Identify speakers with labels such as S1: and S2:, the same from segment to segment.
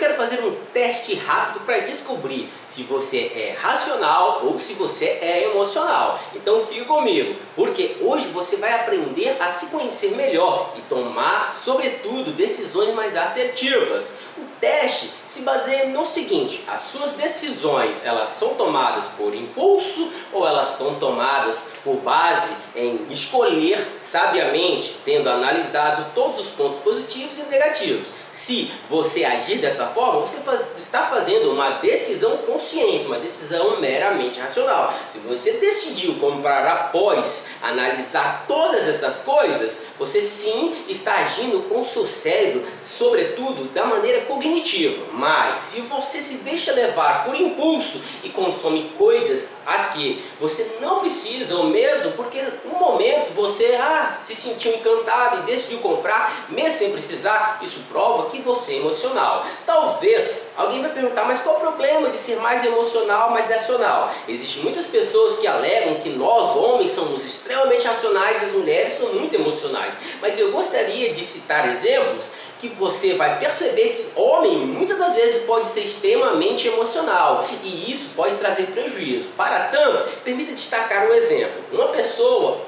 S1: quero fazer um teste rápido para descobrir se você é racional ou se você é emocional. Então fique comigo, porque hoje você vai aprender a se conhecer melhor e tomar, sobretudo, decisões mais assertivas. O teste se baseia no seguinte: as suas decisões elas são tomadas por impulso ou elas estão tomadas por base em escolher sabiamente, tendo analisado todos os pontos positivos e negativos. Se você agir dessa forma, você faz, está fazendo uma decisão consciente, uma decisão meramente racional. Se você decidiu comprar após analisar todas essas coisas, você sim está agindo com o seu cérebro, sobretudo da maneira cognitiva. Mas se você se deixa levar por impulso e consome coisas a que você não precisa, ou mesmo porque no momento você ah, se sentiu encantado e decidiu comprar, mesmo sem precisar, isso prova que você é emocional. Talvez alguém vai perguntar, mas qual o problema de ser mais emocional, mais racional? Existem muitas pessoas que alegam que nós, homens, somos extremamente racionais as mulheres são muito emocionais. Mas eu gostaria de citar exemplos que você vai perceber que homem muitas das vezes pode ser extremamente emocional e isso pode trazer prejuízo. Para tanto, permita destacar um exemplo. Uma pessoa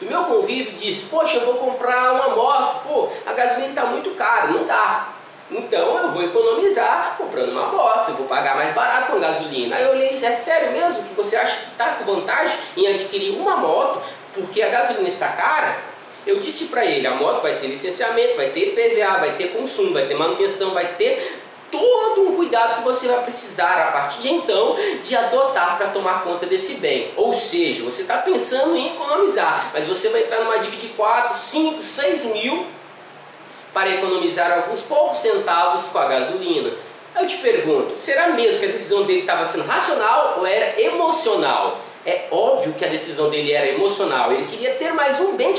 S1: do meu convívio disse: Poxa, eu vou comprar uma moto, pô, a gasolina está muito cara, não dá. Então eu vou economizar comprando uma moto, eu vou pagar mais barato com gasolina. Aí eu olhei, é sério mesmo que você acha que está com vantagem em adquirir uma moto porque a gasolina está cara? Eu disse para ele, a moto vai ter licenciamento, vai ter PVA, vai ter consumo, vai ter manutenção, vai ter todo um cuidado que você vai precisar a partir de então de adotar para tomar conta desse bem. Ou seja, você está pensando em economizar, mas você vai entrar numa dívida de 4, 5, 6 mil para economizar alguns poucos centavos com a gasolina. Eu te pergunto, será mesmo que a decisão dele estava sendo racional ou era emocional? É óbvio que a decisão dele era emocional, ele queria ter mais um bem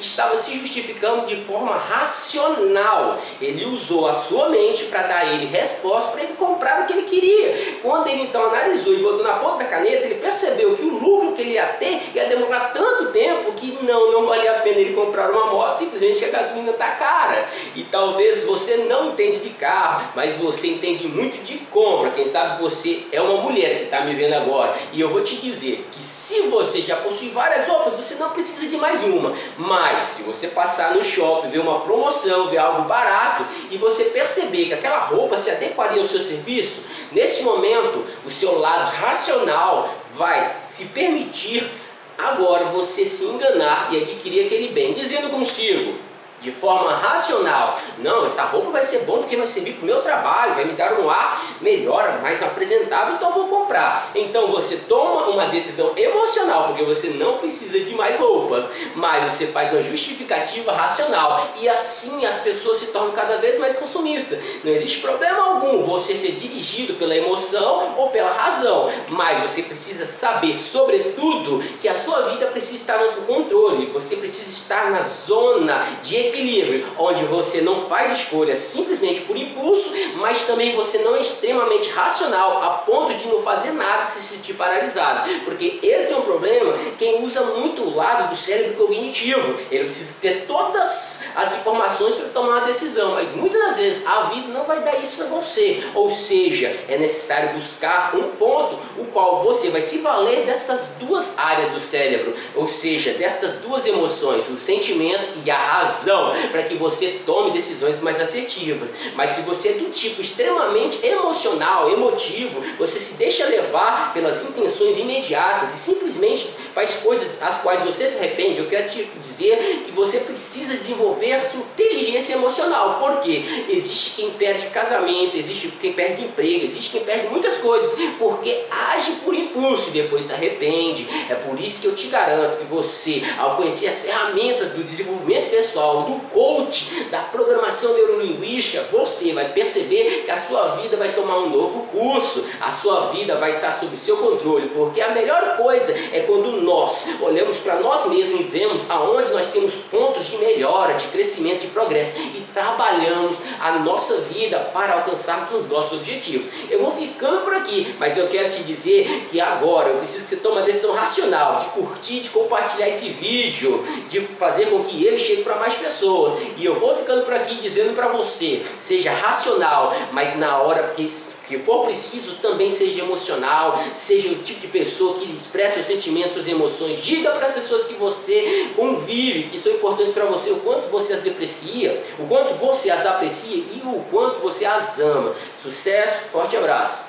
S1: estava se justificando de forma racional. Ele usou a sua mente para dar a ele resposta para ele comprar o que ele queria. Quando ele então analisou e botou na ponta da caneta, ele percebeu que o lucro que ele ia ter ia demorar tanto tempo que não, não valia a pena ele comprar uma moto, simplesmente a gasolina está cara. E talvez você não entende de carro, mas você entende muito de compra. Quem sabe você é uma mulher que está me vendo agora. E eu vou te dizer dizer que se você já possui várias roupas, você não precisa de mais uma. Mas se você passar no shopping, ver uma promoção, ver algo barato e você perceber que aquela roupa se adequaria ao seu serviço, nesse momento o seu lado racional vai se permitir agora você se enganar e adquirir aquele bem, dizendo consigo: de forma racional. Não, essa roupa vai ser bom porque vai servir para o meu trabalho, vai me dar um ar melhor, mais apresentável, então vou comprar. Então você toma uma decisão emocional porque você não precisa de mais roupas, mas você faz uma justificativa racional e assim as pessoas se tornam cada vez mais consumistas. Não existe problema algum você ser dirigido pela emoção ou pela razão, mas você precisa saber, sobretudo, que a sua vida precisa estar no controle, você precisa estar na zona de equilíbrio onde você não faz escolhas simplesmente por impulso, mas também você não é extremamente racional a ponto de não fazer nada se sentir paralisado. Porque esse é um problema quem usa muito o lado do cérebro cognitivo. Ele precisa ter todas as informações para tomar uma decisão, mas muitas das vezes a vida não vai dar isso a você. Ou seja, é necessário buscar um ponto o qual você vai se valer dessas duas áreas do cérebro, ou seja, destas duas emoções, o sentimento e a razão para que você tome decisões mais assertivas. Mas se você é do tipo extremamente emocional, emotivo, você se deixa levar pelas intenções imediatas e simplesmente faz coisas as quais você se arrepende, eu quero te dizer que você precisa desenvolver a sua inteligência emocional. Porque existe quem perde casamento, existe quem perde emprego, existe quem perde muitas coisas, porque age por impulso e depois se arrepende. É por isso que eu te garanto que você, ao conhecer as ferramentas do desenvolvimento pessoal, do coach, da programação neurolinguística, você vai perceber que a sua vida vai tomar um novo curso, a sua vida vai estar sob seu controle, porque a melhor coisa é quando nós olhamos para nós mesmos e vemos aonde nós temos pontos de melhora, de crescimento, de progresso e trabalhamos a nossa vida para alcançarmos os nossos objetivos. Eu vou ficando por aqui, mas eu quero te dizer que agora eu preciso que você tome uma decisão racional de curtir, de compartilhar esse vídeo, de fazer com que ele chegue para mais pessoas. E eu vou ficando por aqui dizendo para você, seja racional, mas na hora porque que for preciso também seja emocional, seja o tipo de pessoa que expressa seus sentimentos, suas emoções. Diga para as pessoas que você convive, que são importantes para você, o quanto você as aprecia, o quanto você as aprecia e o quanto você as ama. Sucesso, forte abraço.